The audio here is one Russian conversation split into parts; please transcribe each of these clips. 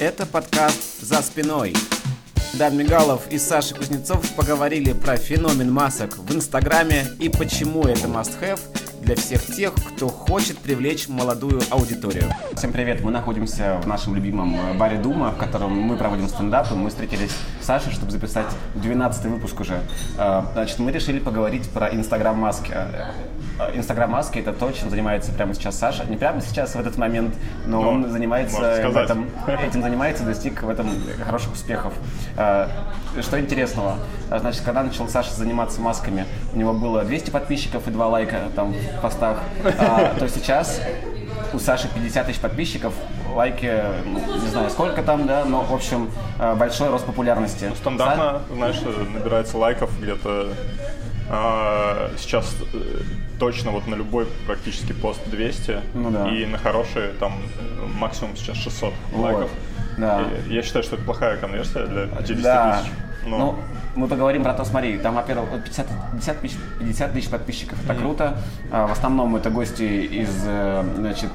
Это подкаст «За спиной». Дан Мигалов и Саша Кузнецов поговорили про феномен масок в Инстаграме и почему это must-have для всех тех, кто хочет привлечь молодую аудиторию. Всем привет! Мы находимся в нашем любимом э, баре Дума, в котором мы проводим стендап, и мы встретились с Сашей, чтобы записать 12 выпуск уже. Э, значит, мы решили поговорить про Инстаграм-маски. Э, Инстаграм-маски — это то, чем занимается прямо сейчас Саша. Не прямо сейчас, в этот момент, но, но он занимается этом, этим занимается, достиг в этом хороших успехов. Что интересного? Значит, когда начал Саша заниматься масками, у него было 200 подписчиков и 2 лайка там в постах, а, то сейчас у Саши 50 тысяч подписчиков, лайки, ну, не знаю сколько там, да, но, в общем, большой рост популярности. Ну, стандартно, Са... знаешь, набирается лайков где-то а, сейчас э, точно вот на любой практически пост 200, ну, да. и на хорошие там максимум сейчас 600 вот. лайков. Да. И я считаю, что это плохая конверсия для 50 да. тысяч. Но... Ну, мы поговорим про то, смотри, там, во-первых, 50, 50, тысяч, 50 тысяч подписчиков, это mm-hmm. круто. А, в основном это гости из, э, значит,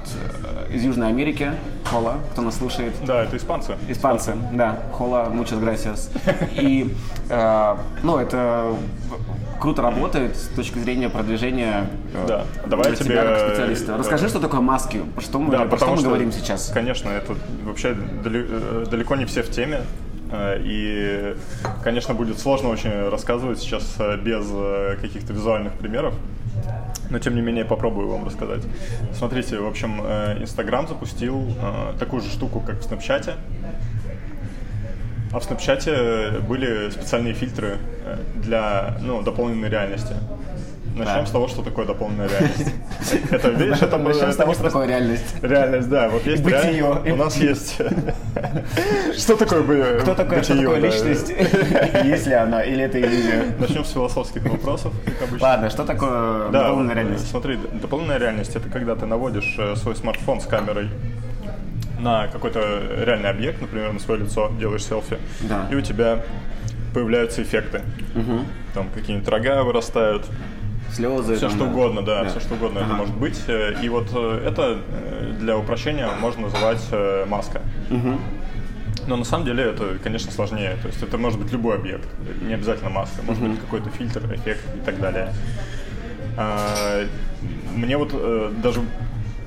э, из Южной Америки, Хола, кто нас слушает. Да, это испанцы. Испанцы, испанцы. да, Хола, muchas gracias. И, э, ну, это круто работает с точки зрения продвижения да. Давай тебе... тебя как специалиста. Расскажи, что такое маски, что мы, да, про что мы что, говорим сейчас. Конечно, это вообще далеко не все в теме. Э, и, конечно, будет сложно очень рассказывать сейчас э, без э, каких-то визуальных примеров. Но, тем не менее, попробую вам рассказать. Смотрите, в общем, Инстаграм запустил такую же штуку, как в Снапчате. А в Снапчате были специальные фильтры для ну, дополненной реальности. Начнем да. с того, что такое дополненная реальность. Это, видишь, это Начнем с того, что такое реальность. Реальность, да. Вот есть бытие. У нас есть... Что такое бытие? Кто такое, личность? Есть ли она, или это иллюзия? Начнем с философских вопросов, как обычно. Ладно, что такое дополненная реальность? Смотри, дополненная реальность — это когда ты наводишь э, свой смартфон с камерой на какой-то реальный объект, например, на свое лицо, делаешь селфи, да. и у тебя появляются эффекты. Угу. Там какие-нибудь рога вырастают, слезы. Все там, что да. угодно, да, да, все что угодно ага. это может быть. И вот э, это э, для упрощения можно называть э, маска. Угу. Но на самом деле это, конечно, сложнее. То есть это может быть любой объект, не обязательно маска, может угу. быть какой-то фильтр, эффект и так далее. А, мне вот даже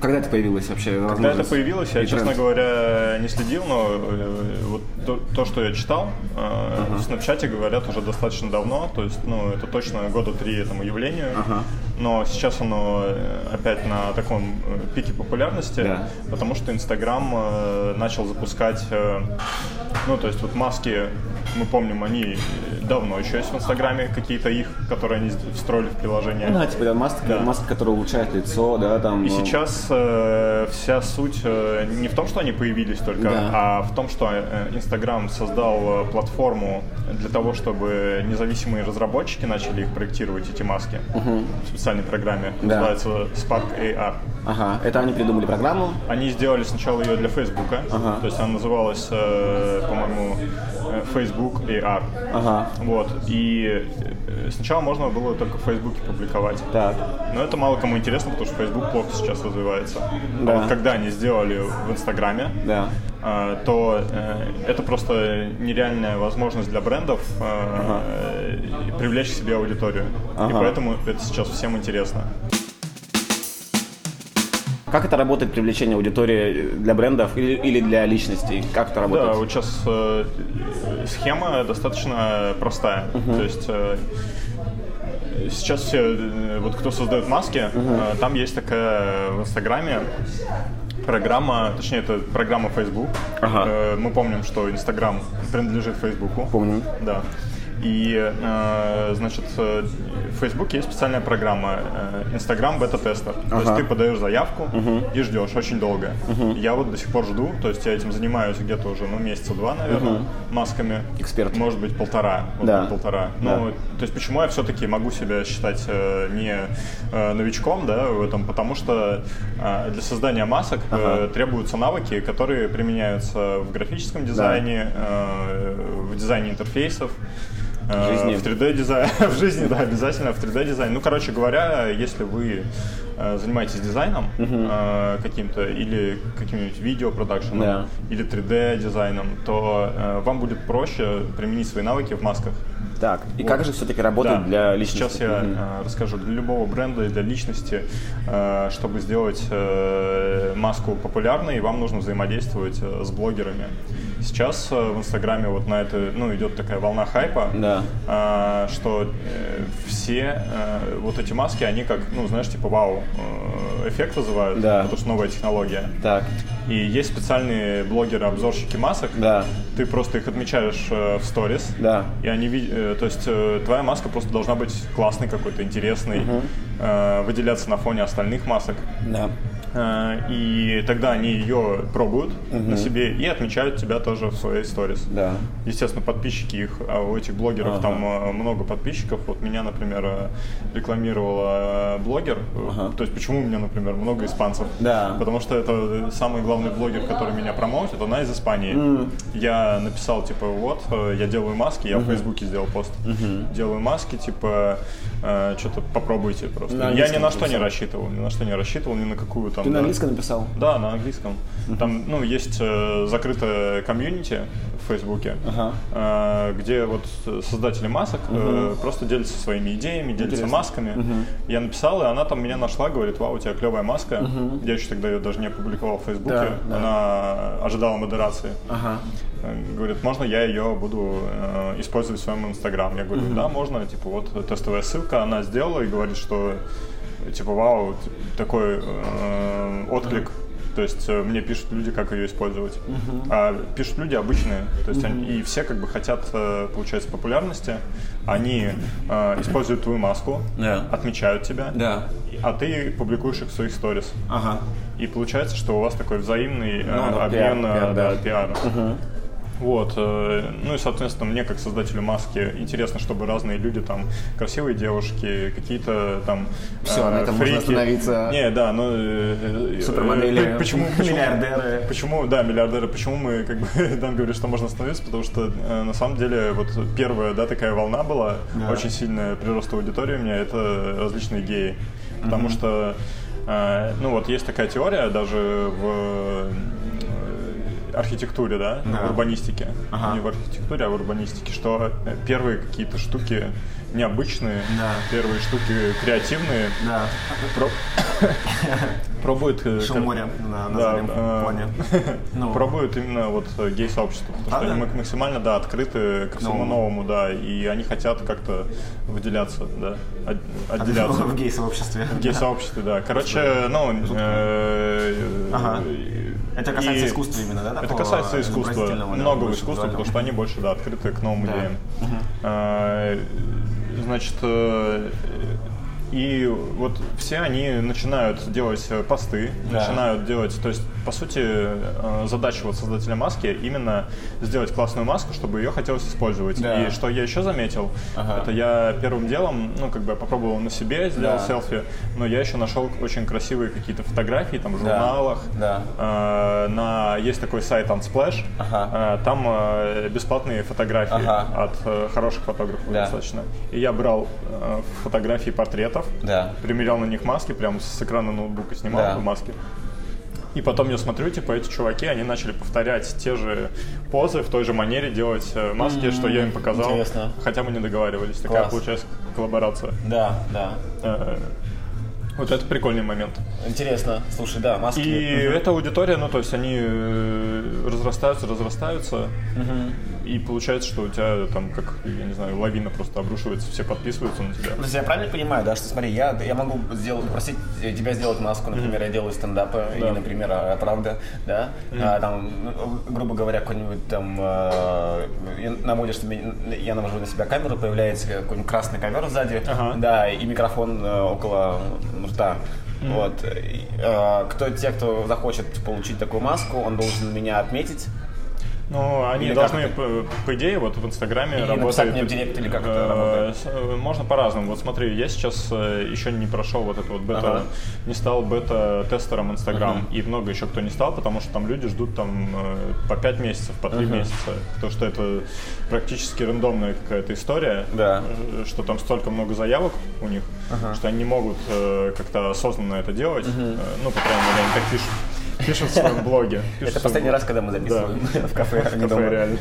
когда это появилось вообще? Когда это появилось, я, честно говоря, не следил, но э, вот то, то что я читал, uh-huh. в Снапчате говорят уже достаточно давно, то есть, ну, это точно года три этому явлению, uh-huh. но сейчас оно э, опять на таком пике популярности, yeah. потому что Инстаграм начал запускать, ну, то есть вот маски, мы помним, они давно еще есть в Инстаграме какие-то их, которые они встроили в приложение. Ну, да, типа да, маска, да. маска, которая улучшает лицо, да, там. И сейчас э, вся суть э, не в том, что они появились только, да. а в том, что э, Инстаграм создал э, платформу для того, чтобы независимые разработчики начали их проектировать, эти маски, угу. в специальной программе. Да. Называется Spark AR. Ага, это они придумали программу? Они сделали сначала ее для Фейсбука, ага. то есть она называлась, э, по-моему, э, Facebook AR. Ага. Вот, и э, сначала можно было только в Фейсбуке публиковать. Так. Но это мало кому интересно, потому что Facebook плохо сейчас развивается. Да. А вот когда они сделали в Инстаграме, да. э, то э, это просто нереальная возможность для брендов э, ага. привлечь к себе аудиторию. Ага. И поэтому это сейчас всем интересно. Как это работает привлечение аудитории для брендов или, или для личностей? Как это работает? Да, вот сейчас э, схема достаточно простая. Uh-huh. То есть э, сейчас все, э, вот кто создает маски, uh-huh. э, там есть такая в Инстаграме программа, точнее это программа Facebook. Ага. Э, мы помним, что Инстаграм принадлежит Фейсбуку. Помним. Да. И, э, значит, э, в Facebook есть специальная программа э, Instagram бета-тестер. Ага. То есть ты подаешь заявку угу. и ждешь очень долго. Угу. Я вот до сих пор жду, то есть я этим занимаюсь где-то уже, ну, месяца два, наверное, угу. масками. Эксперт. Может быть, полтора. Да. Быть, полтора. Да. Ну, то есть почему я все-таки могу себя считать не новичком, да, в этом, потому что для создания масок ага. требуются навыки, которые применяются в графическом дизайне, да. в дизайне интерфейсов, жизни. В 3D дизайн. в жизни, да, обязательно в 3D дизайн. Ну, короче говоря, если вы э, занимаетесь дизайном э, каким-то или каким-нибудь видеопродакшеном Да. или 3D дизайном, то э, вам будет проще применить свои навыки в масках. Так, и Вот. как же все-таки работает Да. для личности? Сейчас я э, расскажу. Для любого бренда и для личности, э, чтобы сделать э, маску популярной, вам нужно взаимодействовать э, с блогерами. Сейчас э, в Инстаграме вот на это, ну, идет такая волна хайпа, Да. э, что э, все э, вот эти маски, они как, ну, знаешь, типа вау, эффект вызывают, Да. потому что новая технология. Так, И есть специальные блогеры-обзорщики масок. да, Ты просто их отмечаешь в сторис. да. И они то есть твоя маска просто должна быть классной какой-то, интересной, э, выделяться на фоне остальных масок. Да. Э, и тогда они ее пробуют на себе и отмечают тебя тоже в своей сторис. Да. Естественно, подписчики их, а у этих блогеров Ага. там э, много подписчиков. Вот меня, например, э, рекламировала блогер. Ага. То есть почему у меня, например, много испанцев? Да. Потому что это самый главный блогер, который меня промоутит, она из Испании. Я написал, типа, вот, я делаю маски, я в Фейсбуке сделал пост. Делаю маски, типа, что-то попробуйте просто. На я ни на что не рассчитывал, ни на что не рассчитывал, ни на какую там... Ты на английском написал? Да, на английском. Там, ну, есть э, закрытая комьюнити в Фейсбуке, Ага. э, где вот создатели масок э, просто делятся своими идеями, делятся Интересно. масками. Я написал, и она там меня нашла, говорит, вау, у тебя клевая маска. Я еще тогда ее даже не опубликовал в Фейсбуке. Да, да. Она ожидала модерации. Э, Говорит, можно я ее буду э, использовать в своем инстаграм? Я говорю, да, можно, типа вот тестовая ссылка, она сделала и говорит, что типа вау, такой э, отклик. То есть э, мне пишут люди, как ее использовать. А пишут люди обычные. То есть они, и все как бы хотят, э, получается, популярности. Они э, используют твою маску, Да. отмечают тебя, Да. а ты публикуешь их в своих сторис. Ага. И получается, что у вас такой взаимный э, Ну, ну, обмен пиар, э, пиар, да, да. пиаром. Вот, э, ну и, соответственно, мне как создателю маски интересно, чтобы разные люди, там, красивые девушки, какие-то там Всё, на этом можно фрики. остановиться. Не, да, ну... э, э, Супермодели, э, почему, почему- миллиардеры. Почему, да, миллиардеры, почему мы, как бы, Dan говорит, что можно остановиться, потому что, э, на самом деле, вот первая, да, такая волна была, Да. очень сильная прирост аудитории у меня, это различные геи. Потому что, э, ну вот, есть такая теория даже в э, архитектуре, да, Да. в урбанистике, Ага. не в архитектуре, а в урбанистике, что первые какие-то штуки необычные, Да. первые штуки креативные, Да. про- пробуют... э, Шум моря на, на да, заднем. Ну. Пробуют именно вот э, гей-сообщество, потому что А, они да? мак- максимально, да, открыты ко всему Новому. да, и они хотят как-то выделяться, да, от- отделяться. В гей-сообществе. В гей-сообществе, да. Короче, ну... э, Ага. Это касается и- искусства именно, да? Это касается искусства, да, больше искусства, потому что они больше, да, открыты к новым Да. идеям. А, Значит, э, и вот все они начинают делать э, посты, Да. начинают делать, то есть, по сути, э, задача вот создателя маски именно сделать классную маску, чтобы ее хотелось использовать. Да. И что я еще заметил, Ага. это я первым делом, ну, как бы попробовал на себе, сделал Да. селфи, но я еще нашел очень красивые какие-то фотографии там в журналах, Да. Э, на есть такой сайт Unsplash, Ага. Э, там э, бесплатные фотографии Ага. от э, хороших фотографов Да. достаточно. И я брал э, фотографии портретов, Да. примерял на них маски, прям с экрана ноутбука снимал Да. маски. И потом я смотрю, типа, эти чуваки, они начали повторять те же позы, в той же манере делать э, маски, что я им показал. интересно. Хотя мы не договаривались. Такая Класс. получается коллаборация. Да, да. Э, Вот это прикольный момент. Интересно. Слушай, да, маски. И эта аудитория, ну, то есть они э, разрастаются, разрастаются, и получается, что у тебя там, как, я не знаю, лавина просто обрушивается, все подписываются на тебя. То есть я правильно понимаю, да, что смотри, я, я могу сделать, попросить тебя сделать маску, например, я делаю стендапы, Да. или, например, а, правда, да, а, там, грубо говоря, какой-нибудь там, э, я наводишь я навожу на себя камеру, появляется какой-нибудь красный ковер сзади, Ага. да, и микрофон э, около рта. Вот. И, э, кто, те, кто захочет получить такую маску, он должен меня отметить. Ну, они Или должны, по, по идее, вот в Инстаграме Или работать... мне в директ, или как это Э, работает? э, Можно по-разному. Вот смотри, я сейчас э, еще не прошел вот это вот бета, Ага. не стал бета-тестером Инстаграм, и много еще кто не стал, потому что там люди ждут там по 5 месяцев, по 3 месяца, потому что это практически рандомная какая-то история, Да. что там столько много заявок у них, что они не могут как-то осознанно это делать, Э, ну, по крайней мере, они так пишут. Пишут в своем блоге. В Это последний раз, когда мы записываем в кафе, а не кафе, реально.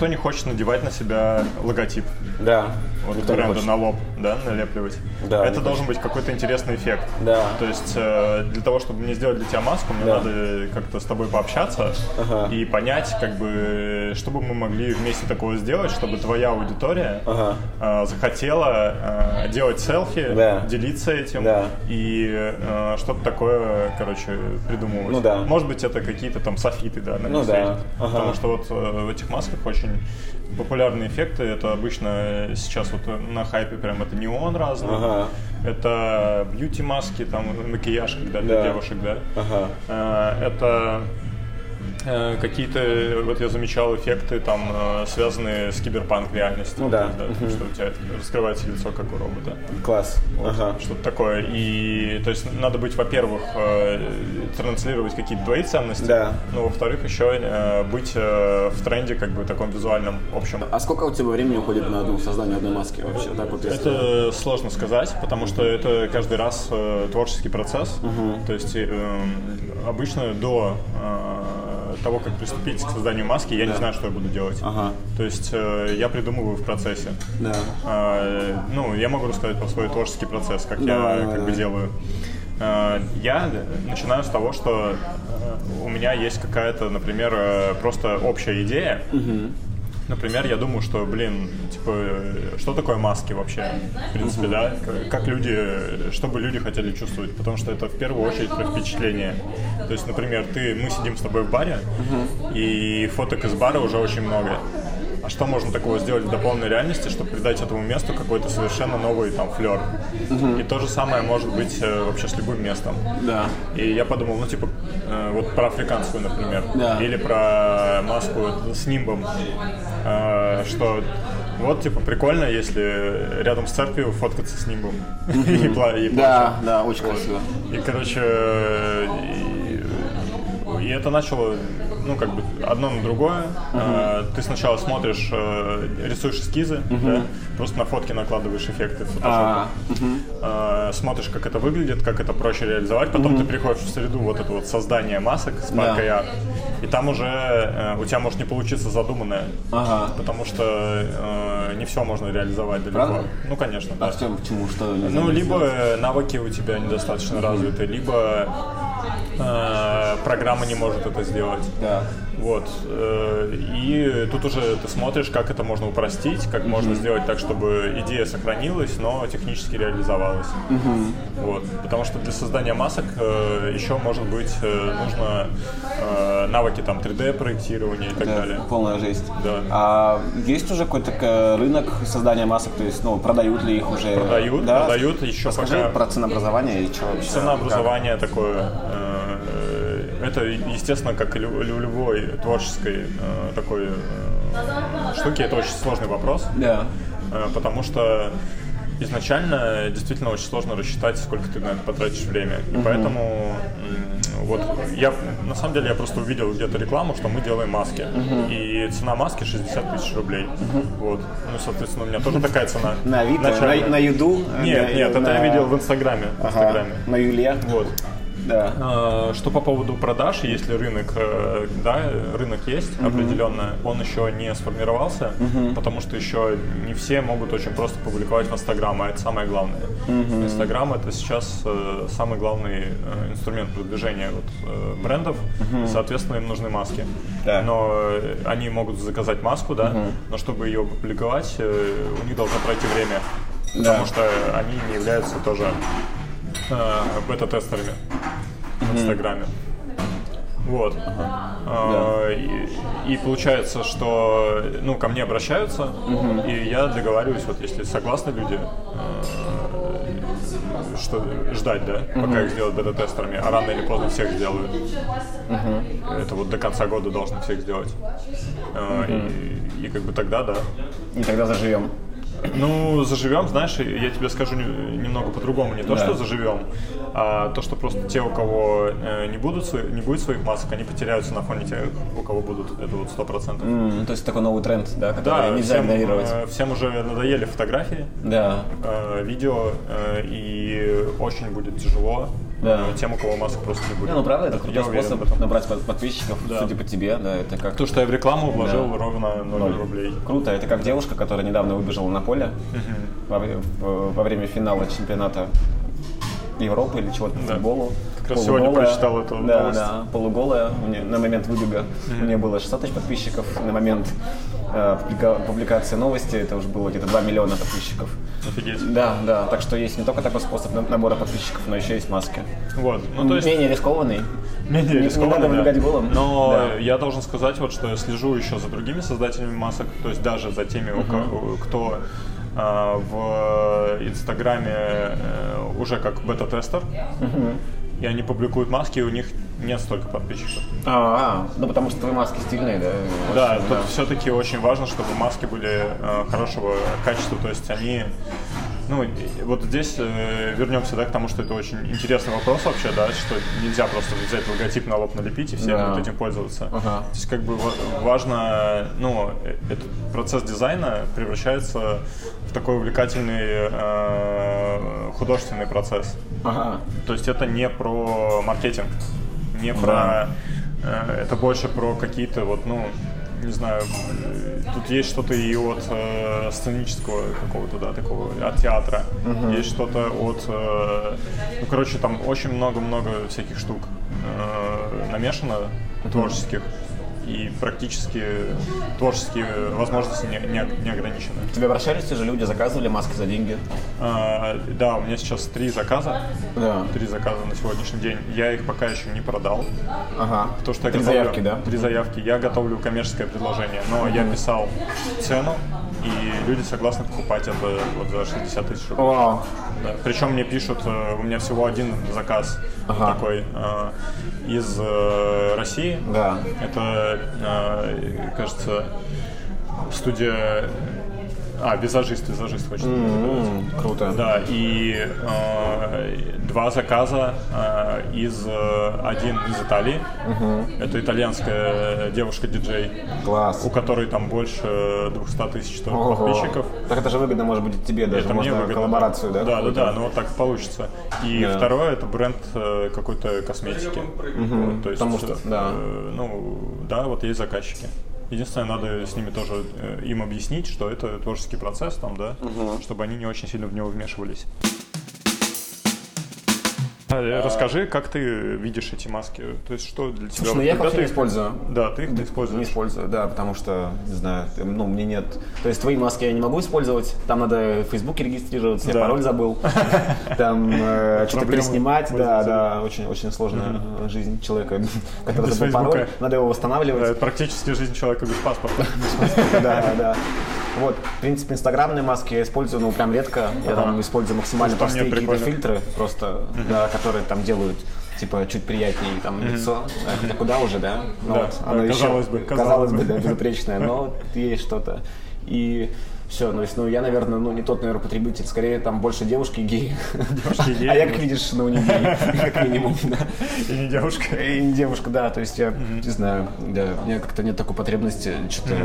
Никто не хочет надевать на себя логотип. Да. Вот Никто бренда хочет. на лоб, да, налепливать. Да, Это должен быть какой-то интересный эффект. Да. То есть э, для того, чтобы мне сделать для тебя маску, мне Да. надо как-то с тобой пообщаться Ага. и понять, как бы, что бы мы могли вместе такого сделать, чтобы твоя аудитория Ага. э, захотела э, делать селфи, Да. делиться этим Да. и э, что-то такое, короче, придумывать. Ну да. Может быть, это какие-то там софиты, да, на Ну да. Ага. Потому что вот э, в этих масках очень популярные эффекты. Это обычно сейчас вот на хайпе прям это неон разный. Ага. Это бьюти-маски, там макияж, когда для Да. девушек, да. Ага. Э, Это какие-то, вот я замечал, эффекты там э, связанные с киберпанк реальностью. Ну да. потому Что у тебя раскрывается лицо, как у робота. Класс. Вот, Ага. Что-то такое. И то есть надо быть, во-первых, э, транслировать какие-то твои ценности, Да. но во-вторых, еще э, быть э, в тренде, как бы таком визуальном общем. А сколько у тебя времени уходит на одну создание одной маски вообще? Так вот, если- Это сложно сказать, потому что это каждый раз э, творческий процесс. То есть э, м, обычно до э, того, как приступить к созданию маски, я не знаю, что я буду делать. Ага. То есть э, я придумываю в процессе. Да. А, ну, я могу рассказать про свой творческий процесс, как Давай, я как бы давай. делаю. А, Я начинаю с того, что э, у меня есть какая-то, например, э, просто общая идея. Например, я думаю, что, блин, типа, что такое маски вообще, в принципе, да? Как люди, что бы люди хотели чувствовать, потому что это в первую очередь про впечатление. То есть, например, ты, мы сидим с тобой в баре, и фоток из бара уже очень много. Что можно такого сделать в дополненной реальности, чтобы придать этому месту какой-то совершенно новый там флер? И то же самое может быть э, вообще с любым местом. Да. И я подумал, ну типа, э, вот про африканскую, например, Да. или про маску с нимбом, Э, что вот типа прикольно, если рядом с церковью фоткаться с нимбом. И пла- и Да, плачем. да, очень красиво. И, короче, э, и это начало, ну, как бы, одно на другое. Э, Ты сначала смотришь, э, рисуешь эскизы, да, просто на фотки накладываешь эффекты в А, Photoshop. Э, Смотришь, как это выглядит, как это проще реализовать. Потом ты приходишь в среду вот это вот создание масок с Да. маркой арт. И там уже у тебя может не получиться задуманное. Ага. Потому что не все можно реализовать далеко. Правда? Ну, конечно, да. А в чем, почему, что Ну, либо сделать? навыки у тебя недостаточно развиты, либо э, программа не может это сделать. Да. Вот. э, И тут уже ты смотришь, как это можно упростить, как можно сделать так, чтобы идея сохранилась, но технически реализовалась. Вот. Потому что для создания масок э, еще, может быть, э, нужно навыки там 3D-проектирования и так Это далее. полная жесть. Да. А есть уже какой-то рынок создания масок, то есть, ну, продают ли их уже? Продают, да? продают еще Расскажи пока... про ценообразование и что вообще. Ценообразование такое. Это, естественно, как и лю- любой творческой э, такой э, штуки, это очень сложный вопрос. Да. Э, Потому что изначально действительно очень сложно рассчитать, сколько ты на это потратишь время. И поэтому м, вот я на самом деле я просто увидел где-то рекламу, что мы делаем маски. И цена маски 60 тысяч рублей. Вот. Ну, соответственно, у меня тоже такая цена. На Авито, на, на Юду? Нет, нет, это я видел в Инстаграме. В Инстаграме. на Юле. Вот. Да. А, Что по поводу продаж, если рынок, э, да, рынок есть определенно, он еще не сформировался, потому что еще не все могут очень просто публиковать в Инстаграм, а это самое главное. Инстаграм это сейчас э, самый главный э, инструмент продвижения вот, э, брендов, и, соответственно, им нужны маски. Да. Но э, они могут заказать маску, да, но чтобы ее опубликовать, э, у них должно пройти время, потому что они не являются тоже э, бета-тестерами в Инстаграме. Вот. А, и, и получается, что ну, ко мне обращаются, и я договариваюсь, вот если согласны люди, э, что ждать, да, uh-huh. пока их сделают бета-тестерами, а рано или поздно всех сделают. Uh-huh. Это вот до конца года должны всех сделать. Uh-huh. И, и как бы тогда, да. И тогда заживем. Ну, заживем, знаешь, я тебе скажу немного по-другому. Не то, да. что заживем, а то, что просто те, у кого э, не, будут, не будет своих масок, они потеряются на фоне тех, у кого будут. Это вот сто процентов. Mm, то есть такой новый тренд, да, который да, нельзя всем, игнорировать. Э, всем уже надоели фотографии, да. э, видео, и очень будет тяжело да. Э, тем, у кого масок просто не будет. Не, ну правда, это крутой способ набрать подписчиков, да. судя по тебе, да, это как... То, что я в рекламу вложил да. ровно 0, 0 рублей. Круто, это как девушка, которая недавно выбежала на поле во, во время финала чемпионата Европы или чего-то по да. футболу. Как раз сегодня прочитал эту да, новость. Да, полуголая. Меня, на момент выбега mm-hmm. у меня было 600 тысяч подписчиков. На момент э, публикации новости это уже было где-то 2 миллиона подписчиков. Офигеть. Да, да. Так что есть не только такой способ набора подписчиков, но еще есть маски. Вот. Ну, то есть... Менее рискованный. Менее не, рискованный, не надо выбегать да. голым. Но да. я должен сказать, вот, что я слежу еще за другими создателями масок, то есть даже за теми, uh-huh. кто в Инстаграме э, уже как бета-тестер. И они публикуют маски, и у них нет столько подписчиков. А, -а, ну потому что твои маски стильные, да? Да, очень, тут да. все-таки очень важно, чтобы маски были э, хорошего качества, то есть они ну, вот здесь э, вернемся да, к тому, что это очень интересный вопрос вообще, да, что нельзя просто взять логотип на лоб налепить и все да. будут этим пользоваться. Ага. То есть как бы важно, ну, э, этот процесс дизайна превращается в такой увлекательный э, художественный процесс. Ага. То есть это не про маркетинг, не про... Да. Э, это больше про какие-то вот, ну, не знаю, тут есть что-то и от э, сценического какого-то, да, такого, от театра, uh-huh. есть что-то от, э, ну, короче, там очень много-много всяких штук э, намешано uh-huh. творческих и практически творческие возможности не, не, не ограничены. Тебе обращались те же люди, заказывали маски за деньги? А, да, у меня сейчас три заказа. Да. Три заказа на сегодняшний день. Я их пока еще не продал. Ага. То, что три готовлю, заявки, да? Три заявки. Я готовлю коммерческое предложение, но я писал цену, и люди согласны покупать это вот за 60 тысяч рублей. Вау. Да. Причем мне пишут, э, у меня всего один заказ ага. такой э, из э, России. Да. Это, э, кажется, студия а, визажист, визажист хочет. Mm-hmm, круто. Да, и э, два заказа э, из э, один из Италии. Mm-hmm. Это итальянская девушка-диджей. Класс. У которой там больше 200 тысяч подписчиков. Так это же выгодно может быть тебе даже. Это Можно мне выгодно. коллаборацию, да? Да, да, да, ну вот так получится. И yeah. второе это бренд э, какой-то косметики. Mm-hmm. Вот, то есть, Потому что, да. Э, ну, да, вот есть заказчики. Единственное, надо с ними тоже э, им объяснить, что это творческий процесс там, да, угу. чтобы они не очень сильно в него вмешивались. А, расскажи, как ты видишь эти маски? То есть, что для тебя? Слушай, ну я их вообще не использую. Да, ты их не используешь? Не использую, да, потому что, не знаю, ну, мне нет... То есть, твои маски я не могу использовать, там надо в Фейсбуке регистрироваться, я пароль забыл, там э, что-то переснимать, да, да, очень-очень сложная жизнь человека, который забыл пароль, надо его восстанавливать. Практически жизнь человека без паспорта. Да, да. Вот, в принципе, инстаграмные маски я использую, ну, прям редко. Я там использую максимально простые какие-то фильтры, просто, да, которые там делают типа чуть приятнее там mm-hmm. лицо. Хотя куда уже, да? Ну, да, вот, оно казалось еще, бы, казалось, казалось бы, да, безупречное, но есть что-то. И все, ну, есть, ну, я, наверное, ну, не тот, наверное, потребитель, скорее там больше девушки геи. Девушки геи. А я, как видишь, ну, не гей, как минимум, да. И не девушка. И не девушка, да, то есть я, не знаю, да, у меня как-то нет такой потребности, что-то,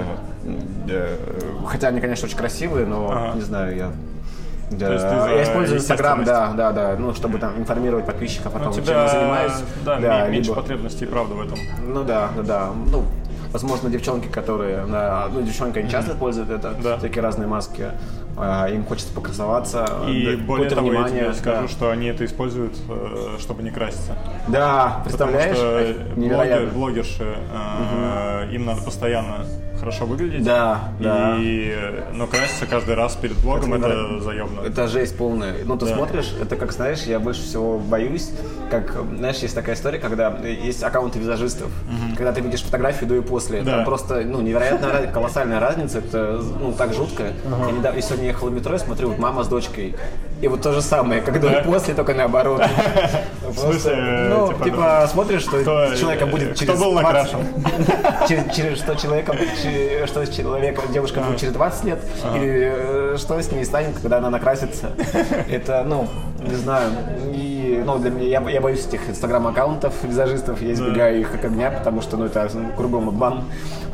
хотя они, конечно, очень красивые, но, не знаю, я да. То есть ты за я использую Инстаграм, да, да, да, ну, чтобы там информировать подписчиков о том, ну, чем я занимаюсь. Да, да меньше либо... потребностей, правда, в этом. Ну да, да, да. Ну, возможно, девчонки, которые, ну, девчонки, они часто используют это, да. всякие разные маски, а, им хочется покрасоваться, и более того, внимание, я тебе скажу, да. что они это используют, э, чтобы не краситься. Да, представляешь? Потому что блогер, блогерши, угу. им надо постоянно хорошо выглядеть. Да, да. И, но краситься каждый раз перед блогом это, это заебно. Это жесть полная. Ну, ты да. смотришь, это как, знаешь, я больше всего боюсь, как, знаешь, есть такая история, когда есть аккаунты визажистов, угу. когда ты видишь фотографии до и после, да. там просто, ну, невероятно колоссальная разница, это, ну, так жутко. Угу. Я, недавно, сегодня ехал в метро и смотрю, вот мама с дочкой. И вот то же самое, когда да? после, только наоборот. В смысле? Ну, типа, типа смотришь, что человека будет через Кто был накрашен? Что человеком, что с человеком, девушка будет через 20 лет, или э, что с ней станет, когда она накрасится. Это, ну, не знаю. И, ну, для меня, я, я боюсь этих инстаграм-аккаунтов визажистов, я избегаю их как огня, потому что, ну, это ну, кругом обман,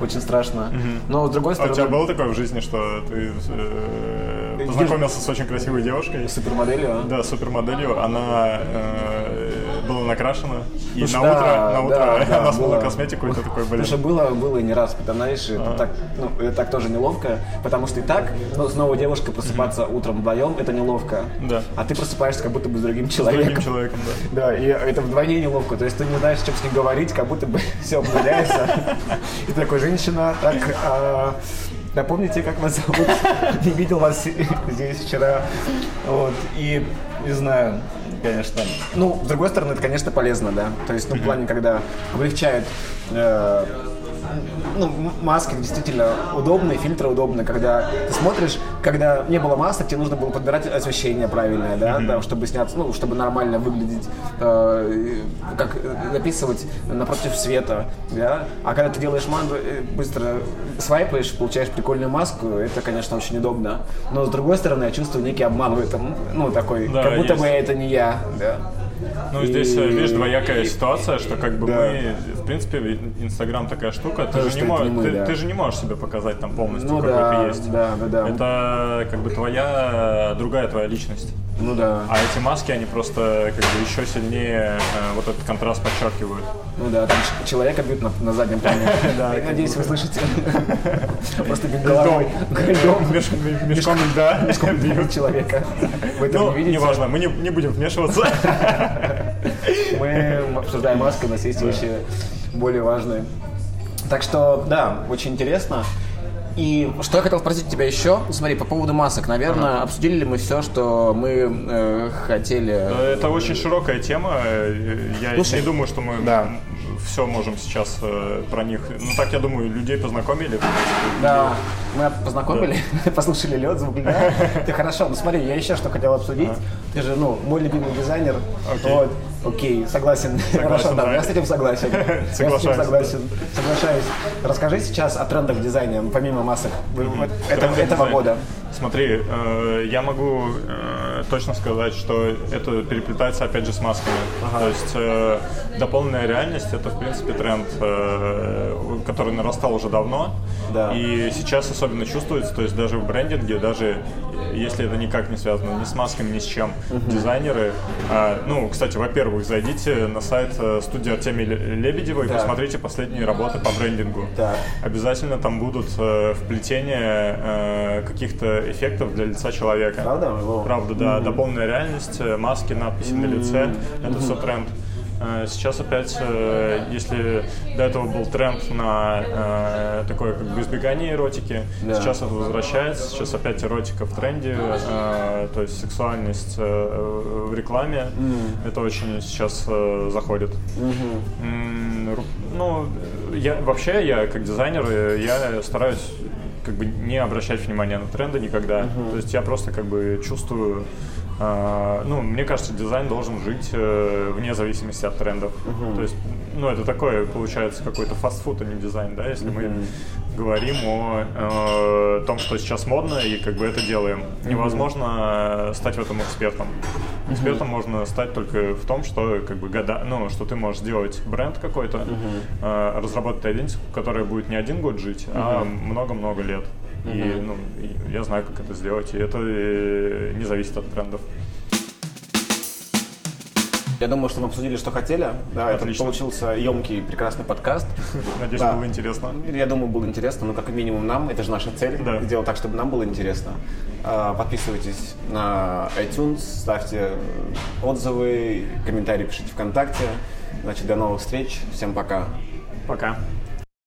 очень страшно. Но, с другой стороны... А у тебя было такое в жизни, что ты э, познакомился с очень красивой девушкой? Супермоделью, а? Да, супермоделью. Она э, была накрашена, и Слушай, на да, утро, на утро да, да, она смыла косметику, и ты такой, блин. Слушай, было, было и не раз, потому знаешь, это, а. так, ну, это так тоже неловко, потому что и так, ну, с новой девушкой просыпаться mm-hmm. утром вдвоем, это неловко. Да. А ты просыпаешься как будто бы с другим человеком. С другим человеком, да. Да, и это вдвойне неловко, то есть ты не знаешь, что с ним говорить, как будто бы все обнуляется. И такой, женщина, так, а, Напомните, как вас зовут. Не видел вас здесь вчера. Вот. И не знаю, конечно. Ну, с другой стороны, это, конечно, полезно, да. То есть, ну, в плане, когда облегчают э, ну, маски действительно удобные, фильтры удобные, когда ты смотришь, когда не было масок, тебе нужно было подбирать освещение правильное, да, mm-hmm. да чтобы сняться, ну, чтобы нормально выглядеть, э, как записывать напротив света, да, а когда ты делаешь манду, э, быстро свайпаешь, получаешь прикольную маску, это, конечно, очень удобно, но с другой стороны, я чувствую некий обман в этом, ну, такой, да, как будто есть. бы это не я, да. Ну, здесь, э, видишь, двоякая ситуация, что как бы да. мы, в принципе, Инстаграм такая штука, ты же, не можешь, мы, ты, да. ты же не можешь себе показать там полностью, ну, какой да, ты есть. Да, да, да. Это как бы твоя, другая твоя личность. Ну да. А эти маски, они просто как бы еще сильнее э, вот этот контраст подчеркивают. Ну да, там человека бьют на, на заднем плане. Да, надеюсь, вы слышите. Просто головой. Мешком льда. Мешком бьют человека. Вы это ну, не видите? неважно, мы не будем вмешиваться. Мы обсуждаем маски, у нас есть вещи более важные. Так что, да, очень интересно. И что я хотел спросить тебя еще, смотри, по поводу масок, наверное, ага. обсудили ли мы все, что мы э, хотели? Это очень широкая тема. Я Слушай, не думаю, что мы да. Все можем сейчас э, про них. Ну так я думаю, людей познакомили. Да, мы познакомили, да. послушали лед, звук льда. Ты хорошо, ну смотри, я еще что хотел обсудить. Ага. Ты же, ну, мой любимый дизайнер. Окей. Вот. Окей, согласен. согласен Хорошо, да, я с этим согласен. я с этим согласен. Соглашаюсь. Расскажи сейчас о трендах в дизайне, помимо масок этого, этого года. Смотри, э, я могу э, точно сказать, что это переплетается опять же с масками. Ага. То есть э, дополненная реальность это в принципе тренд, э, который нарастал уже давно. Да. И сейчас особенно чувствуется, то есть даже в брендинге, даже если это никак не связано ни с масками, ни с чем, uh-huh. дизайнеры. А, ну, кстати, во-первых, зайдите на сайт э, студии Артемии Лебедева и так. посмотрите последние работы по брендингу. Так. Обязательно там будут э, вплетения э, каких-то эффектов для лица человека. Правда? Правда, да. Mm-hmm. Дополненная реальность, э, маски, надписи mm-hmm. на лице. Это mm-hmm. все тренд. Э, сейчас опять, э, если до этого был тренд на э, такое как бы избегание эротики, да. сейчас это возвращается, сейчас опять эротика в тренде, то есть сексуальность в рекламе, mm. это очень сейчас заходит. Mm-hmm. Ну, я, вообще, я как дизайнер, я стараюсь как бы не обращать внимания на тренды никогда. Uh-huh. То есть я просто как бы чувствую ну, мне кажется, дизайн должен жить э, вне зависимости от трендов. Uh-huh. То есть, ну, это такое, получается, какой-то фастфуд, а не дизайн, да, если uh-huh. мы говорим о э, том, что сейчас модно, и как бы это делаем. Невозможно стать в этом экспертом. Экспертом uh-huh. можно стать только в том, что как бы года, ну, что ты можешь сделать бренд какой-то, uh-huh. э, разработать идентику, которая будет не один год жить, uh-huh. а много-много лет. И uh-huh. ну, я знаю, как это сделать, и это э, не зависит от трендов. Я думаю, что мы обсудили, что хотели. Да, Отлично. это получился емкий, прекрасный подкаст. Надеюсь, да. было интересно. Я думаю, было интересно, но как минимум нам, это же наша цель, да. сделать так, чтобы нам было интересно. А, подписывайтесь на iTunes, ставьте отзывы, комментарии пишите ВКонтакте. Значит, до новых встреч. Всем пока. Пока.